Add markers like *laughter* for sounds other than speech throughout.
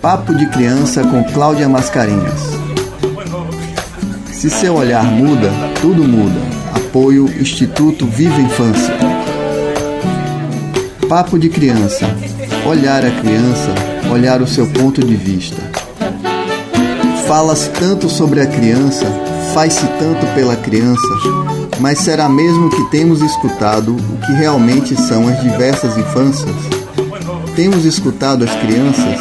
Papo de Criança com Cláudia Mascarenhas. Se seu olhar muda, tudo muda. Apoio Instituto Viva Infância. Papo de Criança. Olhar a criança, olhar o seu ponto de vista. Fala-se tanto sobre a criança, faz-se tanto pela criança, mas será mesmo que temos escutado o que realmente são as diversas infâncias? Temos escutado as crianças?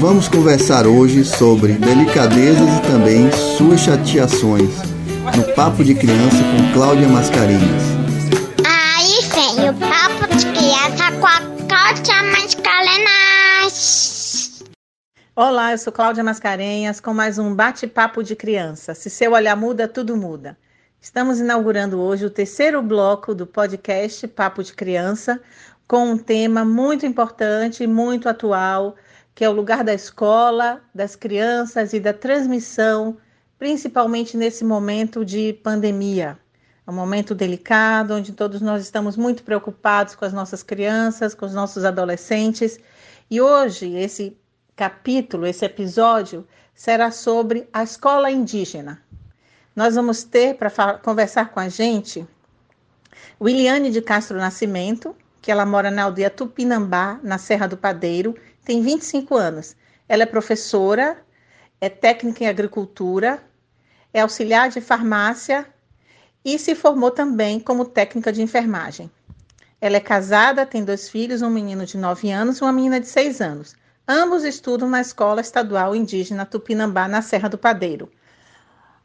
Vamos conversar hoje sobre delicadezas e também suas chateações no Papo de Criança com Cláudia Mascarenhas. Aí vem o Papo de Criança com a Cláudia Mascarenhas. Olá, eu sou Cláudia Mascarenhas com mais um bate-papo de criança. Se seu olhar muda, tudo muda. Estamos inaugurando hoje o terceiro bloco do podcast Papo de Criança com um tema muito importante muito atual que é o lugar da escola, das crianças e da transmissão, principalmente nesse momento de pandemia. É um momento delicado, onde todos nós estamos muito preocupados com as nossas crianças, com os nossos adolescentes. E hoje, esse capítulo, esse episódio, será sobre a escola indígena. Nós vamos ter para conversar com a gente Williane de Castro Nascimento, que ela mora na aldeia Tupinambá, na Serra do Padeiro, tem 25 anos. Ela é professora, é técnica em agricultura, é auxiliar de farmácia e se formou também como técnica de enfermagem. Ela é casada, tem dois filhos, um menino de 9 anos e uma menina de 6 anos. Ambos estudam na Escola Estadual Indígena Tupinambá, na Serra do Padeiro,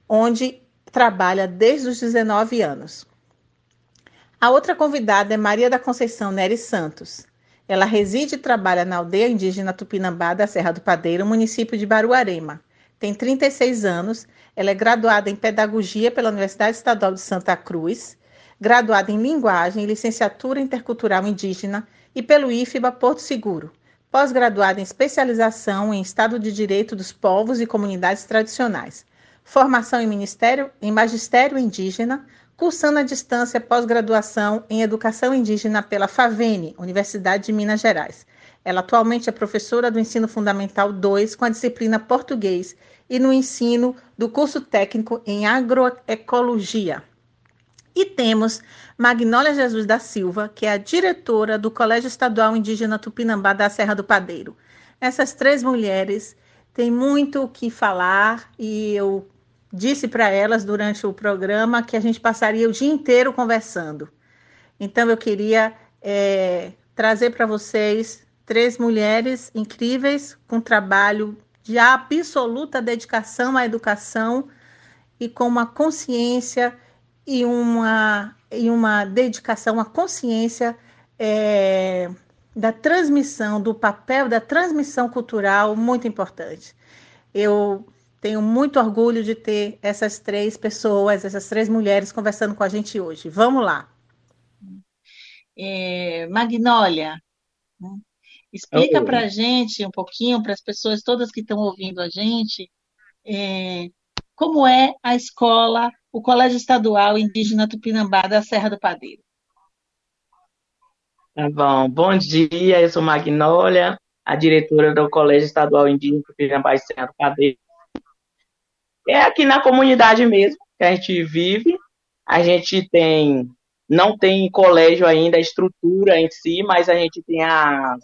onde trabalha desde os 19 anos. A outra convidada é Maria da Conceição Nery Santos. Ela reside e trabalha na aldeia indígena Tupinambá da Serra do Padeiro, município de Baruarema. Tem 36 anos, ela é graduada em Pedagogia pela Universidade Estadual de Santa Cruz, graduada em Linguagem e Licenciatura Intercultural Indígena e pelo IFBA Porto Seguro, pós-graduada em Especialização em Estado de Direito dos Povos e Comunidades Tradicionais, formação em Ministério em Magistério Indígena, cursando à distância pós-graduação em Educação Indígena pela FAVENE, Universidade de Minas Gerais. Ela atualmente é professora do Ensino Fundamental 2 com a disciplina Português e no ensino do curso técnico em Agroecologia. E temos Magnólia Jesus da Silva, que é a diretora do Colégio Estadual Indígena Tupinambá da Serra do Padeiro. Essas três mulheres têm muito o que falar e eu disse para elas durante o programa que a gente passaria o dia inteiro conversando. Então, eu queria é, trazer para vocês três mulheres incríveis com trabalho de absoluta dedicação à educação e com uma consciência e uma, e uma dedicação à consciência é, da transmissão, do papel da transmissão cultural muito importante. Eu tenho muito orgulho de ter essas três pessoas, essas três mulheres conversando com a gente hoje. Vamos lá. É, Magnólia, né? explica para a gente um pouquinho, para as pessoas todas que estão ouvindo a gente, é, como é a escola, o Colégio Estadual Indígena Tupinambá da Serra do Padeiro. Tá bom. Bom dia, eu sou Magnólia, a diretora do Colégio Estadual Indígena Tupinambá e Serra do Padeiro é aqui na comunidade mesmo que a gente vive. A gente tem, não tem colégio ainda, a estrutura em si, mas a gente tem as,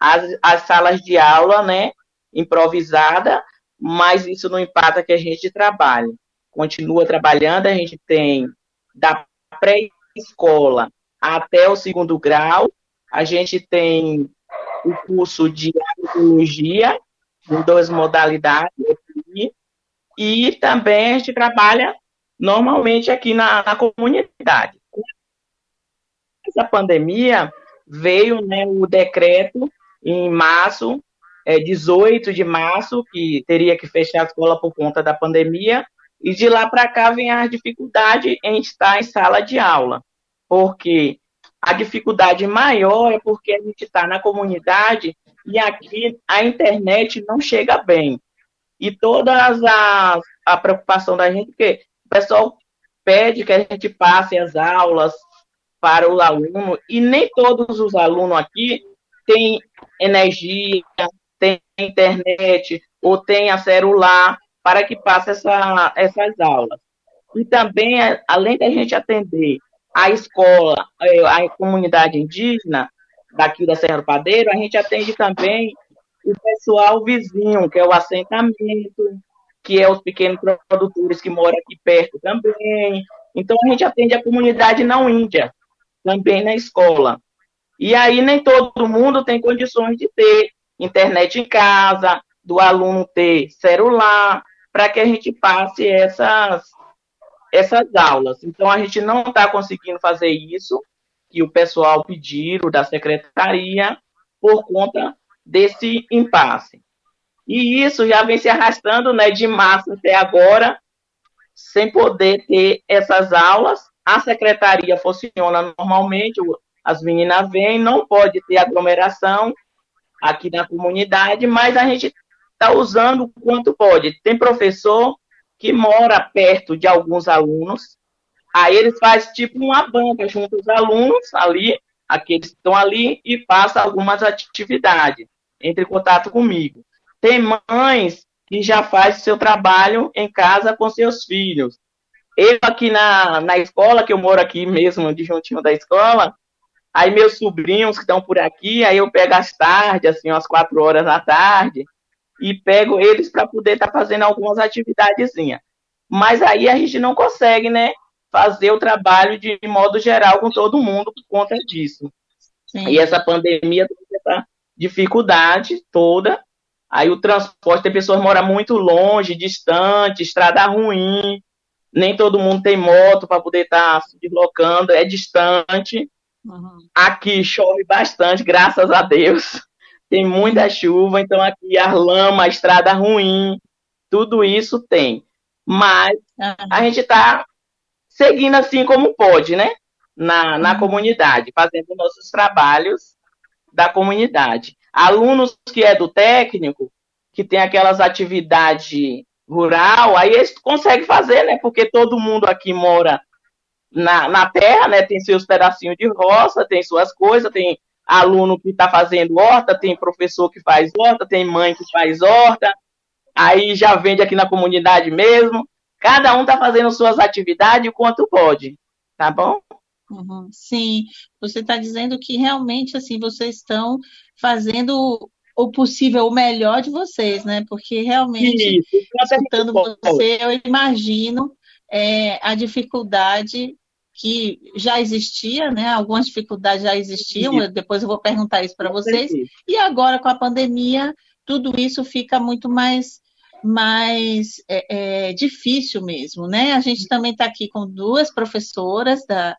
as, as salas de aula, né, improvisada, mas isso não impacta que a gente trabalhe. Continua trabalhando, a gente tem da pré-escola até o segundo grau, a gente tem o curso de agroecologia, em duas modalidades, e também a gente trabalha normalmente aqui na, na comunidade. Essa pandemia veio né, o decreto em março, é, 18 de março, que teria que fechar a escola por conta da pandemia, e de lá para cá vem a dificuldade em estar em sala de aula, porque a dificuldade maior é porque a gente está na comunidade e aqui a internet não chega bem e toda a, a preocupação da gente, porque o pessoal pede que a gente passe as aulas para o aluno, e nem todos os alunos aqui têm energia, têm internet, ou têm a celular para que passe essa, essas aulas. E também, além da gente atender a escola, é, a comunidade indígena daqui da Serra do Padeiro, a gente atende também o pessoal vizinho, que é o assentamento, que é os pequenos produtores que moram aqui perto também. Então, a gente atende a comunidade não índia, também na escola. E aí, nem todo mundo tem condições de ter internet em casa, do aluno ter celular, para que a gente passe essas, essas aulas. Então, a gente não está conseguindo fazer isso, que o pessoal pediram da secretaria, por conta desse impasse. E isso já vem se arrastando né, de março até agora, sem poder ter essas aulas. A secretaria funciona normalmente, as meninas vêm, não pode ter aglomeração aqui na comunidade, mas a gente está usando o quanto pode. Tem professor que mora perto de alguns alunos, aí eles fazem tipo uma banca junto aos alunos ali, aqueles que estão ali, e passa algumas atividades. Entre em contato comigo. Tem mães que já faz seu trabalho em casa com seus filhos. Eu aqui na, na escola, que eu moro aqui mesmo, de juntinho da escola, aí meus sobrinhos que estão por aqui, aí eu pego às tardes, assim, às quatro horas da tarde, e pego eles para poder estar tá fazendo algumas atividadezinhas. Mas aí a gente não consegue, né, fazer o trabalho de modo geral com todo mundo por conta disso. Sim. E essa pandemia, dificuldade toda, Aí o transporte, tem pessoas que moram muito longe, distante, estrada ruim, nem todo mundo tem moto para poder estar tá se deslocando, é distante. Uhum. Aqui chove bastante, graças a Deus. *laughs* Tem muita chuva, então aqui a lama, a estrada ruim, tudo isso tem. Mas uhum. a gente está seguindo assim como pode, né? Na, na uhum. comunidade, fazendo nossos trabalhos da comunidade. Alunos que é do técnico, que tem aquelas atividades rural, aí eles conseguem fazer, né? Porque todo mundo aqui mora na, na terra, né? Tem seus pedacinhos de roça, tem suas coisas, tem aluno que está fazendo horta, tem professor que faz horta, tem mãe que faz horta, aí já vende aqui na comunidade mesmo. Cada um está fazendo suas atividades o quanto pode, tá bom? Uhum, sim, você está dizendo que realmente assim vocês estão fazendo o possível, o melhor de vocês, né? Porque realmente, Isso, escutando você, eu imagino é, a dificuldade que já existia, né? Algumas dificuldades já existiam, isso. depois eu vou perguntar isso para vocês. E agora, com a pandemia, tudo isso fica muito mais mais é, é, difícil mesmo, né? A gente também está aqui com duas professoras da,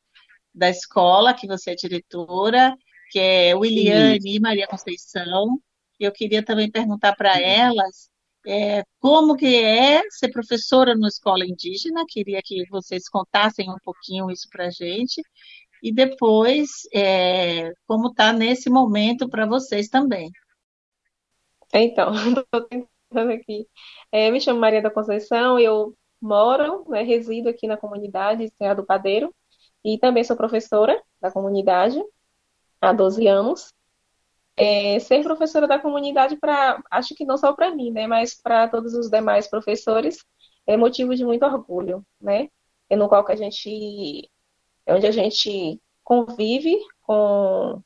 da escola, que você é diretora, que é Williane e Maria Conceição. Eu queria também perguntar para elas é, como que é ser professora numa escola indígena. Queria que vocês contassem um pouquinho isso para a gente. E depois, é, como está nesse momento para vocês também. Então, *laughs* estou tentando aqui. É, me chamo Maria da Conceição, eu moro, né, resido aqui na comunidade Serra do Padeiro, e também sou professora da comunidade há 12 anos. É, ser professora da comunidade, para acho que não só para mim, né, mas para todos os demais professores, é motivo de muito orgulho, né? É no qual que a gente, é onde a gente convive com,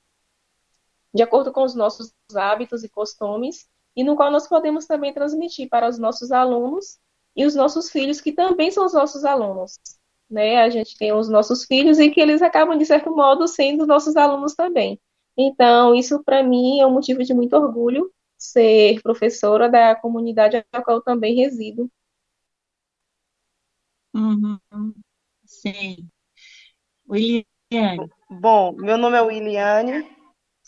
de acordo com os nossos hábitos e costumes, e no qual nós podemos também transmitir para os nossos alunos e os nossos filhos, que também são os nossos alunos né? A gente tem os nossos filhos e que eles acabam, de certo modo, sendo nossos alunos também. Então, isso para mim é um motivo de muito orgulho ser professora da comunidade a qual eu também resido. Uhum. Sim. Williane. Bom, meu nome é Williane,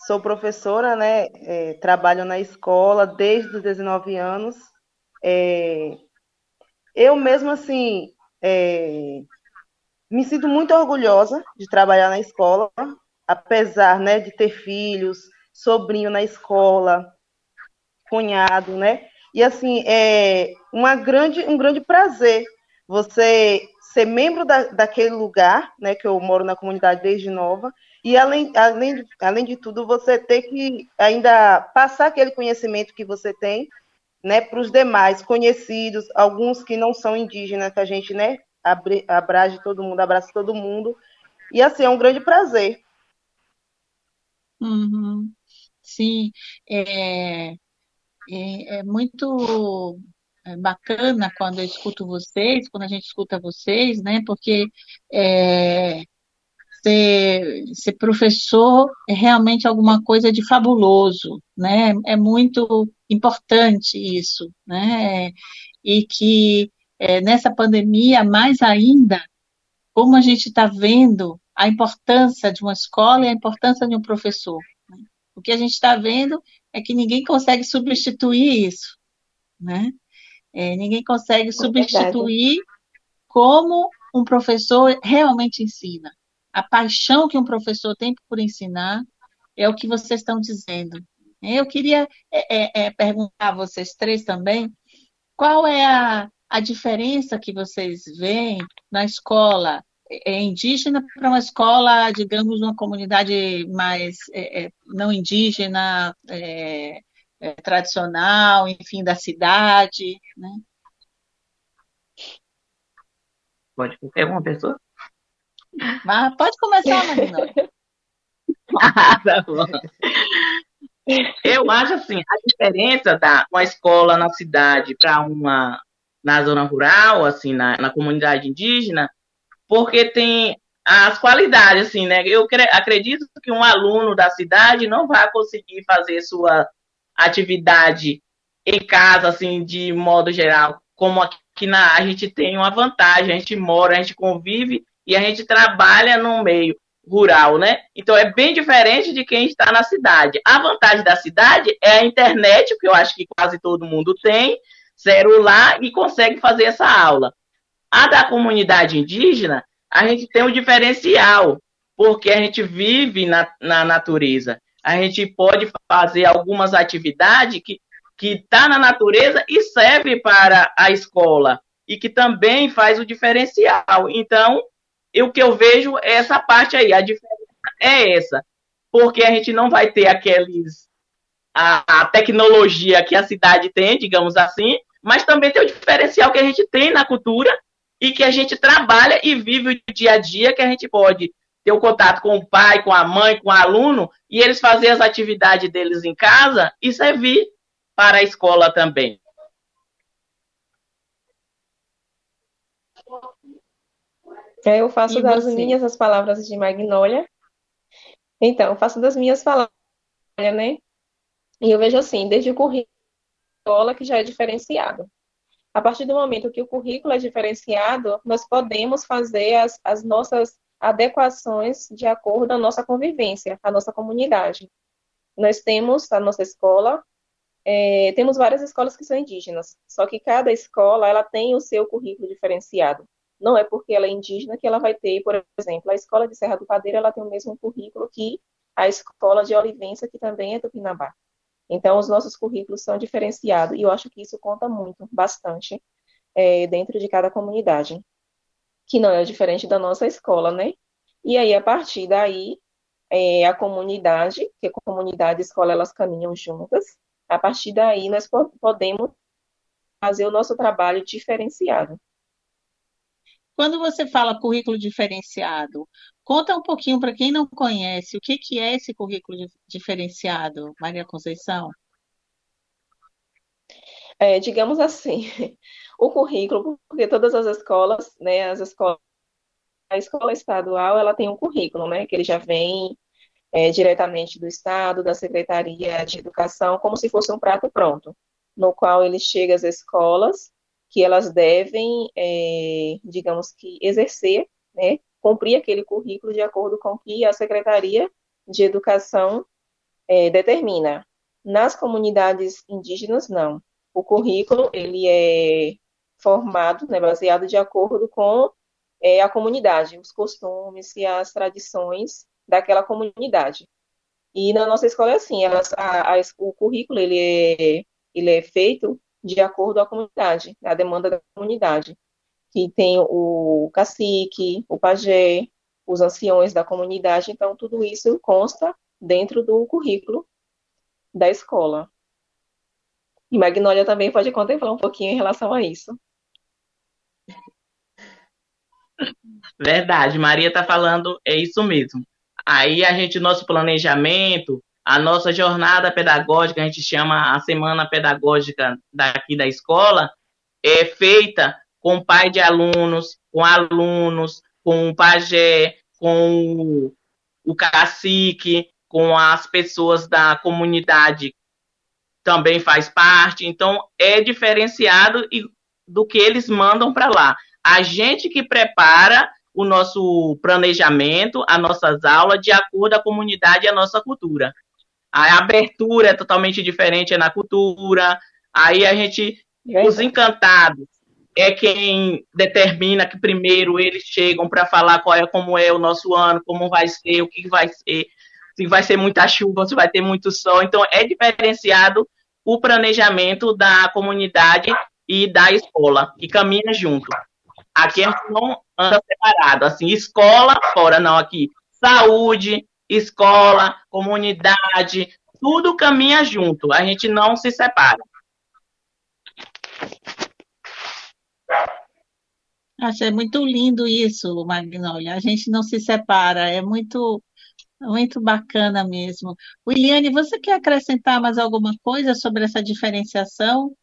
sou professora, né? É, trabalho na escola desde os 19 anos. É, eu mesmo, assim, é, me sinto muito orgulhosa de trabalhar na escola, apesar né, de ter filhos, sobrinho na escola, cunhado, né? E assim, é uma grande, um grande prazer você ser membro da, daquele lugar, né, que eu moro na comunidade desde nova, e além, além, além de tudo, você ter que ainda passar aquele conhecimento que você tem né, para os demais conhecidos, alguns que não são indígenas, que a gente né, abrace todo mundo, abraça todo mundo. E assim, é um grande prazer. Uhum. Sim, é, é, é muito é bacana quando eu escuto vocês, quando a gente escuta vocês, né? Porque é, ser, ser professor é realmente alguma coisa de fabuloso, né? É muito importante isso, né? E que é, nessa pandemia, mais ainda, como a gente está vendo a importância de uma escola e a importância de um professor. Né? O que a gente está vendo é que ninguém consegue substituir isso, né? É, ninguém consegue é substituir como um professor realmente ensina a paixão que um professor tem por ensinar é o que vocês estão dizendo. Eu queria é, é, é, perguntar a vocês três também qual é a, a diferença que vocês veem na escola é, indígena para uma escola, digamos, uma comunidade mais é, é não indígena, é, tradicional, enfim, da cidade, né? Pode qualquer uma pessoa? Mas pode começar, Marina. *laughs* tá bom. Eu acho assim, a diferença da uma escola na cidade para uma na zona rural, assim, na, na comunidade indígena, porque tem as qualidades, assim, né? Eu acredito que um aluno da cidade não vai conseguir fazer sua atividade em casa, assim, de modo geral, como aqui na, a gente tem uma vantagem, a gente mora, a gente convive e a gente trabalha no meio rural, né? Então é bem diferente de quem está na cidade. A vantagem da cidade é a internet, que eu acho que quase todo mundo tem, celular e consegue fazer essa aula. A da comunidade indígena, a gente tem um diferencial, porque a gente vive na, na natureza. A gente pode fazer algumas atividades que que está na natureza e serve para a escola e que também faz o diferencial. Então, o que eu vejo é essa parte aí, a diferença é essa. Porque a gente não vai ter aqueles. A, a tecnologia que a cidade tem, digamos assim, mas também tem o diferencial que a gente tem na cultura e que a gente trabalha e vive o dia a dia, que a gente pode ter o contato com o pai, com a mãe, com o aluno, e eles fazer as atividades deles em casa e servir para a escola também. É, eu faço e das você? minhas as palavras de Magnólia. Então, eu faço das minhas palavras, né? E eu vejo assim, desde o currículo escola que já é diferenciado. A partir do momento que o currículo é diferenciado, nós podemos fazer as, as nossas adequações de acordo com a nossa convivência, a nossa comunidade. Nós temos a nossa escola, é, temos várias escolas que são indígenas, só que cada escola ela tem o seu currículo diferenciado. Não é porque ela é indígena que ela vai ter, por exemplo, a escola de Serra do Padeiro, ela tem o mesmo currículo que a escola de Olivença, que também é do Pinambá. Então, os nossos currículos são diferenciados e eu acho que isso conta muito, bastante, é, dentro de cada comunidade, que não é diferente da nossa escola, né? E aí, a partir daí, é, a comunidade, que comunidade e escola, elas caminham juntas, a partir daí nós podemos fazer o nosso trabalho diferenciado. Quando você fala currículo diferenciado, conta um pouquinho para quem não conhece o que, que é esse currículo diferenciado, Maria Conceição. É, digamos assim, *laughs* o currículo, porque todas as escolas, né, as escolas, a escola estadual, ela tem um currículo, né, que ele já vem é, diretamente do Estado, da Secretaria de Educação, como se fosse um prato pronto, no qual ele chega às escolas que elas devem, é, digamos que, exercer, né, cumprir aquele currículo de acordo com o que a Secretaria de Educação é, determina. Nas comunidades indígenas, não. O currículo ele é formado, né, baseado de acordo com é, a comunidade, os costumes e as tradições daquela comunidade. E na nossa escola é assim, elas, a, a, o currículo ele é, ele é feito de acordo a comunidade, a demanda da comunidade. que tem o cacique, o pajé, os anciões da comunidade, então tudo isso consta dentro do currículo da escola. E Magnólia também pode contemplar um pouquinho em relação a isso. Verdade, Maria está falando, é isso mesmo. Aí a gente, nosso planejamento, a nossa jornada pedagógica, a gente chama a semana pedagógica daqui da escola, é feita com pai de alunos, com alunos, com o pajé, com o cacique, com as pessoas da comunidade também faz parte. Então, é diferenciado do que eles mandam para lá. A gente que prepara o nosso planejamento, as nossas aulas, de acordo com a comunidade e a nossa cultura. A abertura é totalmente diferente é na cultura. Aí a gente, os encantados, é quem determina que primeiro eles chegam para falar qual é como é o nosso ano, como vai ser, o que vai ser, se vai ser muita chuva, se vai ter muito sol. Então é diferenciado o planejamento da comunidade e da escola, que caminha junto. Aqui a gente não anda separado, assim, escola fora, não, aqui. Saúde, escola, comunidade, tudo caminha junto, a gente não se separa. Achei muito lindo isso, Magnólia. A gente não se separa, é muito, muito bacana mesmo. Williane, você quer acrescentar mais alguma coisa sobre essa diferenciação?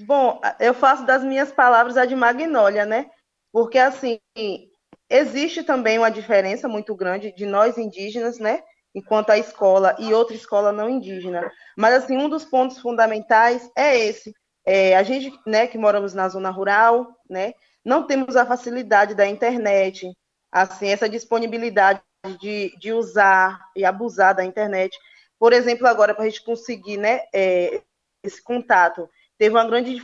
Bom, eu faço das minhas palavras a de Magnólia, né? Porque, assim, existe também uma diferença muito grande de nós indígenas, né? Enquanto a escola e outra escola não indígena. Mas, assim, um dos pontos fundamentais é esse. É, a gente, né, que moramos na zona rural, né? Não temos a facilidade da internet, assim, essa disponibilidade de, de usar e abusar da internet. Por exemplo, agora, para a gente conseguir, né, é, esse contato teve uma grande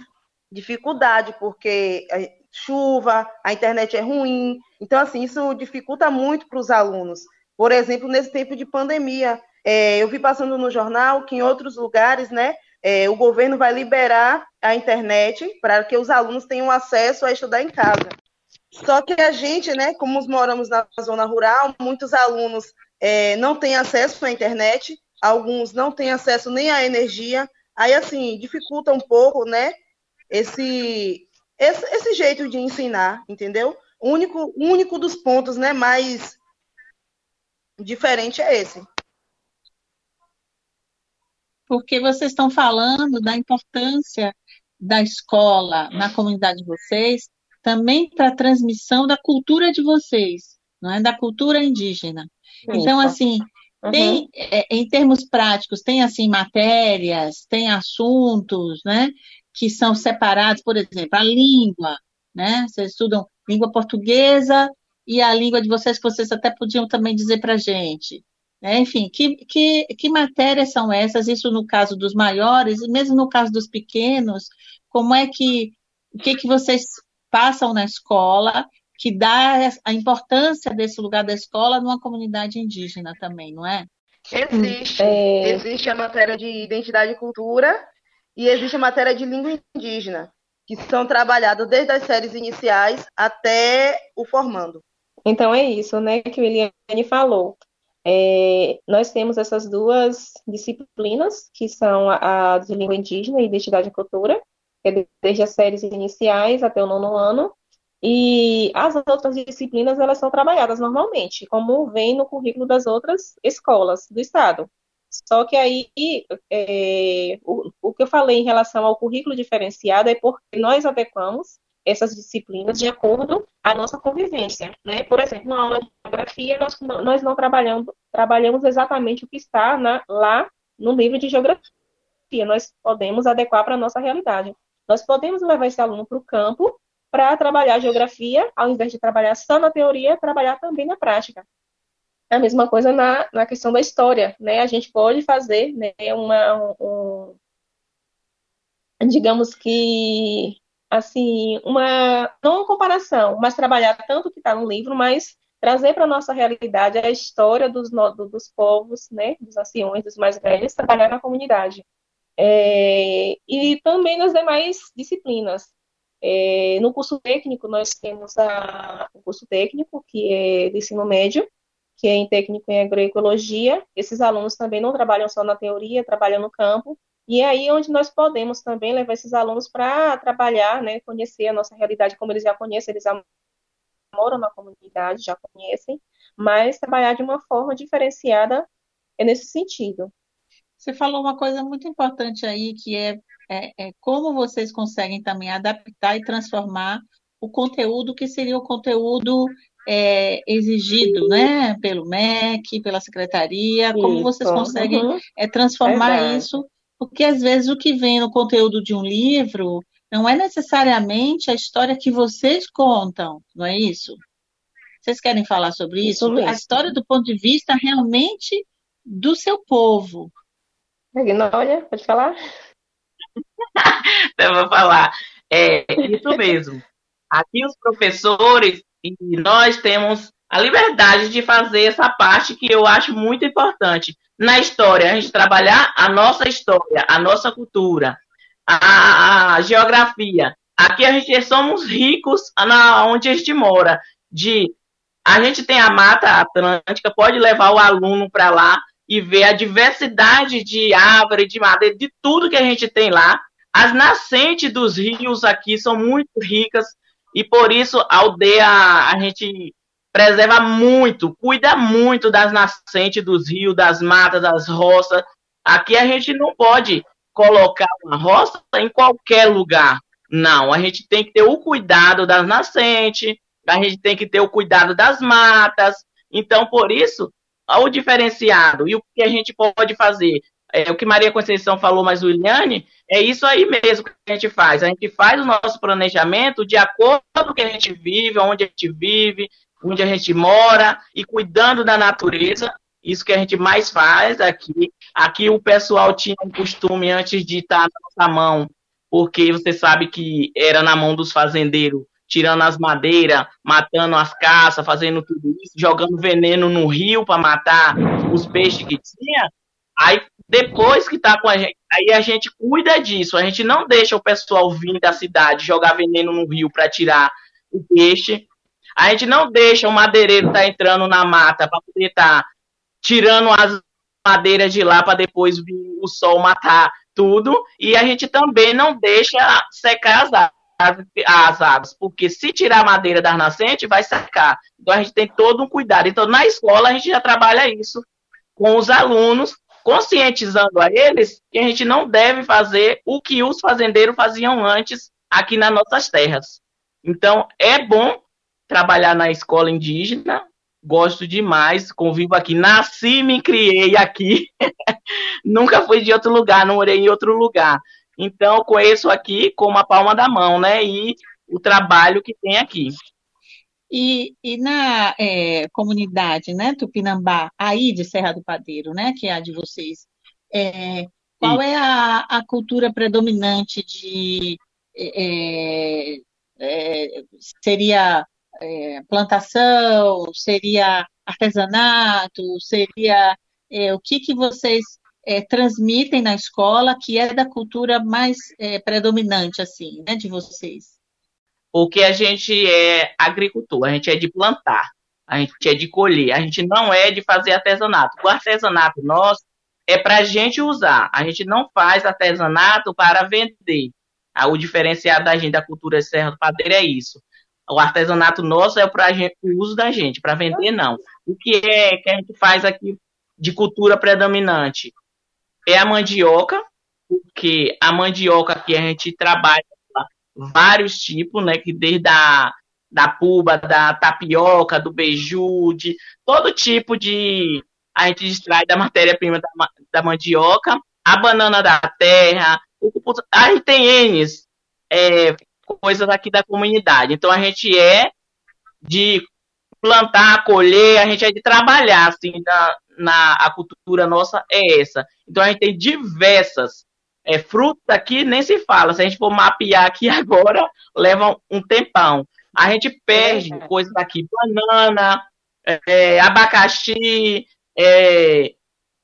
dificuldade, porque chuva, a internet é ruim. Então, assim, isso dificulta muito para os alunos. Por exemplo, nesse tempo de pandemia, é, eu vi passando no jornal que em outros lugares, né, é, o governo vai liberar a internet para que os alunos tenham acesso a estudar em casa. Só que a gente, né, como moramos na zona rural, muitos alunos é, não têm acesso à internet, alguns não têm acesso nem à energia, Aí, assim, dificulta um pouco, né? Esse, esse, esse jeito de ensinar, entendeu? O único, único dos pontos, né, mais diferente é esse. Porque vocês estão falando da importância da escola na comunidade de vocês, também para a transmissão da cultura de vocês, não é? Da cultura indígena. Sim, então, assim, Uhum. Tem, é, em termos práticos, tem assim matérias, tem assuntos, né, que são separados, por exemplo, a língua, né? Vocês estudam língua portuguesa e a língua de vocês que vocês até podiam também dizer para a gente. Né? Enfim, que, que, que matérias são essas? Isso no caso dos maiores, e mesmo no caso dos pequenos, como é que o que, que vocês passam na escola que dá a importância desse lugar da escola numa comunidade indígena também, não é? Existe. É... Existe a matéria de identidade e cultura e existe matéria de língua indígena, que são trabalhadas desde as séries iniciais até o formando. Então é isso, né, que o Eliane falou. É, nós temos essas duas disciplinas, que são a, a de língua indígena e identidade e cultura, que é desde as séries iniciais até o nono ano, e as outras disciplinas, elas são trabalhadas normalmente, como vem no currículo das outras escolas do Estado. Só que aí, é, o, o que eu falei em relação ao currículo diferenciado é porque nós adequamos essas disciplinas de acordo à nossa convivência. Né? Por exemplo, na aula de geografia, nós, nós não trabalhamos, trabalhamos exatamente o que está na, lá no livro de geografia. Nós podemos adequar para a nossa realidade. Nós podemos levar esse aluno para o campo para trabalhar geografia, ao invés de trabalhar só na teoria, trabalhar também na prática. É a mesma coisa na, na questão da história, né? A gente pode fazer né, uma, um, digamos que, assim, uma, não uma comparação, mas trabalhar tanto o que está no livro, mas trazer para a nossa realidade a história dos, dos povos, né, dos anciões, dos mais velhos, trabalhar na comunidade. É, e também nas demais disciplinas. É, no curso técnico, nós temos o curso técnico, que é de ensino médio, que é em técnico em agroecologia. Esses alunos também não trabalham só na teoria, trabalham no campo. E é aí onde nós podemos também levar esses alunos para trabalhar, né, conhecer a nossa realidade, como eles já conhecem, eles já moram na comunidade, já conhecem, mas trabalhar de uma forma diferenciada é nesse sentido. Você falou uma coisa muito importante aí, que é, é, é como vocês conseguem também adaptar e transformar o conteúdo que seria o conteúdo é, exigido né, pelo MEC, pela secretaria, isso. como vocês conseguem uhum. é, transformar Verdade. isso, porque às vezes o que vem no conteúdo de um livro não é necessariamente a história que vocês contam, não é isso? Vocês querem falar sobre isso? isso a história do ponto de vista realmente do seu povo. Olha, pode falar? *laughs* Eu vou falar. É isso mesmo. Aqui os professores e nós temos a liberdade de fazer essa parte que eu acho muito importante. Na história, a gente trabalhar a nossa história, a nossa cultura, a, a geografia. Aqui a gente somos ricos na onde a gente mora. De a gente tem a Mata Atlântica, pode levar o aluno para lá e ver a diversidade de árvore, de madeira, de tudo que a gente tem lá. As nascentes dos rios aqui são muito ricas e por isso a aldeia a gente preserva muito, cuida muito das nascentes dos rios, das matas, das roças. Aqui a gente não pode colocar uma roça em qualquer lugar. Não, a gente tem que ter o cuidado das nascentes, a gente tem que ter o cuidado das matas. Então, por isso, o diferenciado e o que a gente pode fazer. É, o que Maria Conceição falou, mas o Iliane, é isso aí mesmo que a gente faz. A gente faz o nosso planejamento de acordo com o que a gente vive, onde a gente vive, onde a gente mora e cuidando da natureza. Isso que a gente mais faz aqui. Aqui o pessoal tinha um costume antes de estar na nossa mão, porque você sabe que era na mão dos fazendeiros tirando as madeiras, matando as caças, fazendo tudo isso, jogando veneno no rio para matar os peixes que tinha. Aí depois que tá com a gente, aí a gente cuida disso. A gente não deixa o pessoal vir da cidade jogar veneno no rio para tirar o peixe. A gente não deixa o madeireiro estar tá entrando na mata para poder estar tá tirando as madeiras de lá para depois vir o sol matar tudo. E a gente também não deixa secar as árvores as águas, porque se tirar a madeira das nascentes, vai secar. Então a gente tem todo um cuidado. Então na escola a gente já trabalha isso com os alunos, conscientizando a eles que a gente não deve fazer o que os fazendeiros faziam antes aqui nas nossas terras. Então é bom trabalhar na escola indígena, gosto demais, convivo aqui, nasci, me criei aqui, *laughs* nunca fui de outro lugar, não morei em outro lugar. Então, conheço aqui como a palma da mão, né? E o trabalho que tem aqui. E, e na é, comunidade, né, Tupinambá, aí de Serra do Padeiro, né, que é a de vocês, é, qual é a, a, cultura predominante de é, é seria é, plantação, seria artesanato, seria é, o que que vocês é, transmitem na escola que é da cultura mais é, predominante, assim, né, de vocês? Porque a gente é agricultor, a gente é de plantar, a gente é de colher, a gente não é de fazer artesanato. O artesanato nosso é para a gente usar, a gente não faz artesanato para vender. Ah, o diferenciado da gente da cultura Serra do Padeiro é isso. O artesanato nosso é para o uso da gente, para vender não. O que é que a gente faz aqui de cultura predominante? é a mandioca, porque a mandioca que a gente trabalha vários tipos, né? Que desde a da puba, da tapioca, do beiju, de todo tipo de. A gente extrai da matéria-prima da, da, mandioca, a banana da terra, o, a gente tem N é, coisas aqui da comunidade. Então a gente é de plantar, colher, a gente é de trabalhar, assim, na, na a cultura nossa é essa. Então a gente tem diversas é, frutas aqui, nem se fala. Se a gente for mapear aqui *laughs* agora, leva um tempão. A gente perde é. coisas aqui, banana, é, abacaxi, é,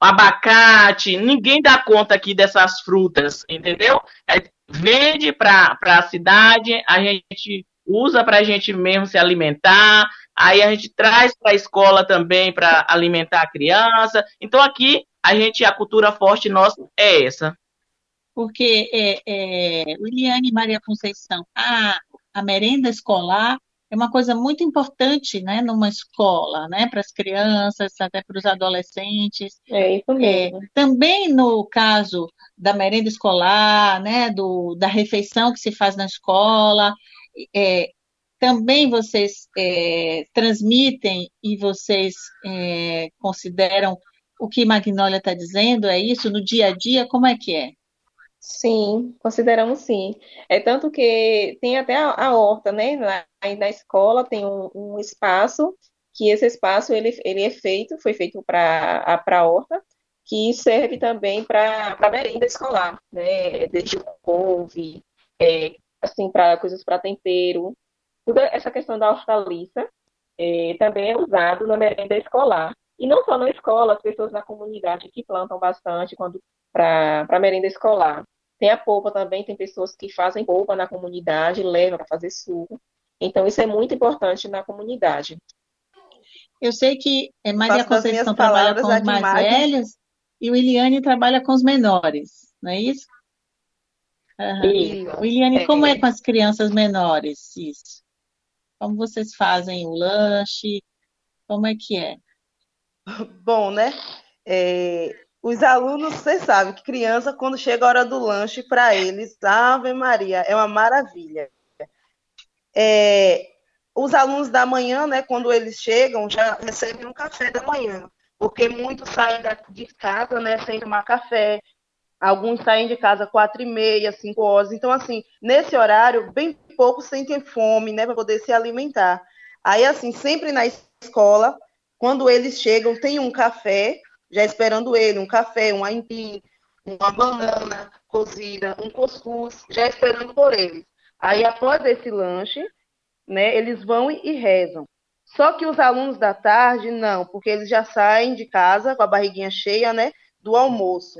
abacate, ninguém dá conta aqui dessas frutas, entendeu? É, vende para a cidade, a gente usa para a gente mesmo se alimentar, aí a gente traz para a escola também para alimentar a criança. Então aqui a gente a cultura forte nossa é essa. Porque é, é, Williane Maria Conceição, a, a merenda escolar é uma coisa muito importante, né, numa escola, né, para as crianças, até para os adolescentes. É isso mesmo. É, também no caso da merenda escolar, né, do, da refeição que se faz na escola, é, também vocês é, transmitem e vocês é, consideram o que Magnólia está dizendo? É isso no dia a dia? Como é que é? Sim, consideramos sim. É tanto que tem até a, a horta, né? Na, na escola tem um, um, espaço que esse espaço ele, ele é feito, foi feito para a horta, que serve também para a merenda escolar, né? Desde couve, é, assim, para coisas para tempero. Toda essa questão da hortaliça é, também é usado na merenda escolar. E não só na escola, as pessoas na comunidade que plantam bastante quando para merenda escolar. Tem a polpa também, tem pessoas que fazem polpa na comunidade, levam para fazer suco. Então, isso é muito importante na comunidade. Eu sei que é, Maria Conceição trabalha com os mais velhos e o Iliane trabalha com os menores, não é isso? Uhum. Iliane, é. como é com as crianças menores isso? Como vocês fazem o lanche? Como é que é? Bom, né? É, os alunos, você sabe que criança, quando chega a hora do lanche, para eles, Ave Maria, é uma maravilha. É, os alunos da manhã, né, quando eles chegam, já recebem um café da manhã, porque muitos saem de casa, né, sem tomar café, alguns saem de casa quatro e meia, cinco horas, então, assim, nesse horário, bem poucos sentem fome, né, para poder se alimentar. Aí, assim, sempre na escola, quando eles chegam, tem um café, já esperando ele, um café, um aipim, uma banana cozida, um cuscuz, já esperando por eles. Aí, após esse lanche, né, eles vão e rezam. Só que os alunos da tarde, não, porque eles já saem de casa com a barriguinha cheia, né, do almoço.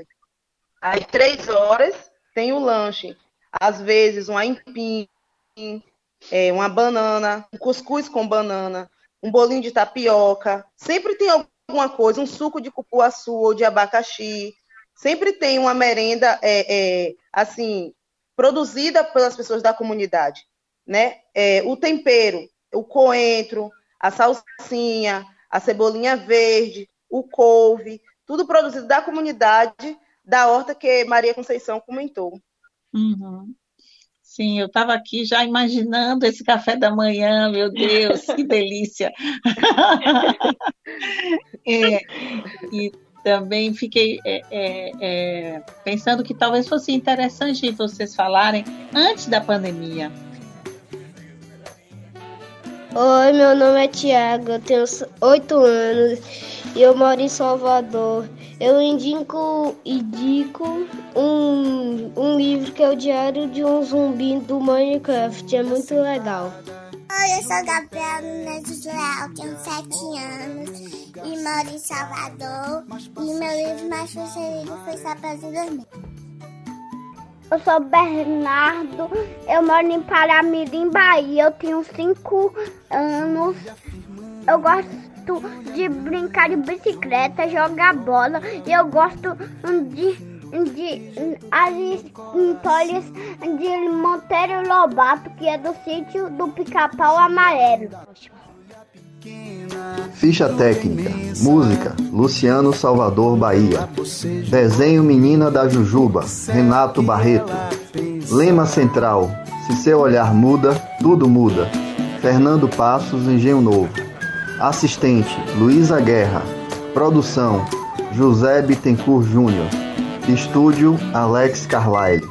Aí, três horas, tem o lanche. Às vezes, um aipim, é, uma banana, um cuscuz com banana, um bolinho de tapioca. Sempre tem alguma coisa, um suco de cupuaçu ou de abacaxi. Sempre tem uma merenda, é, é, assim, produzida pelas pessoas da comunidade, né? É, o tempero, o coentro, a salsinha, a cebolinha verde, o couve, tudo produzido da comunidade da horta que Maria Conceição comentou. Uhum. Sim, eu estava aqui já imaginando esse café da manhã, meu Deus, que delícia! *laughs* é, e também fiquei é, é, é, pensando que talvez fosse interessante vocês falarem antes da pandemia. Oi, meu nome é Tiago, eu tenho oito anos e eu moro em Salvador. Eu indico, indico um, um livro que é o Diário de um Zumbi do Minecraft. É muito legal. Oi, eu sou Gabriela Nunes Joel, tenho sete anos e moro em Salvador. E meu livro mais preferido foi Sapatos Dormir. Eu sou Bernardo, eu moro em Paramirim, Bahia. Eu tenho cinco anos. Eu gosto gosto de brincar de bicicleta, jogar bola e eu gosto de, de histórias de Monteiro Lobato, que é do sítio do Pica-Pau Amarelo. Ficha técnica, música, Luciano Salvador Bahia. Desenho Menina da Jujuba, Renato Barreto. Lema central, se seu olhar muda, tudo muda. Fernando Passos, Engenho Novo. Assistente Luísa Guerra. Produção José Bittencourt Júnior. Estúdio Alex Carlyle.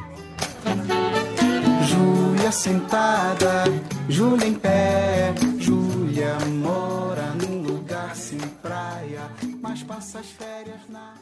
Júlia sentada, Júlia em pé. Júlia mora num lugar sem praia, mas passa as férias na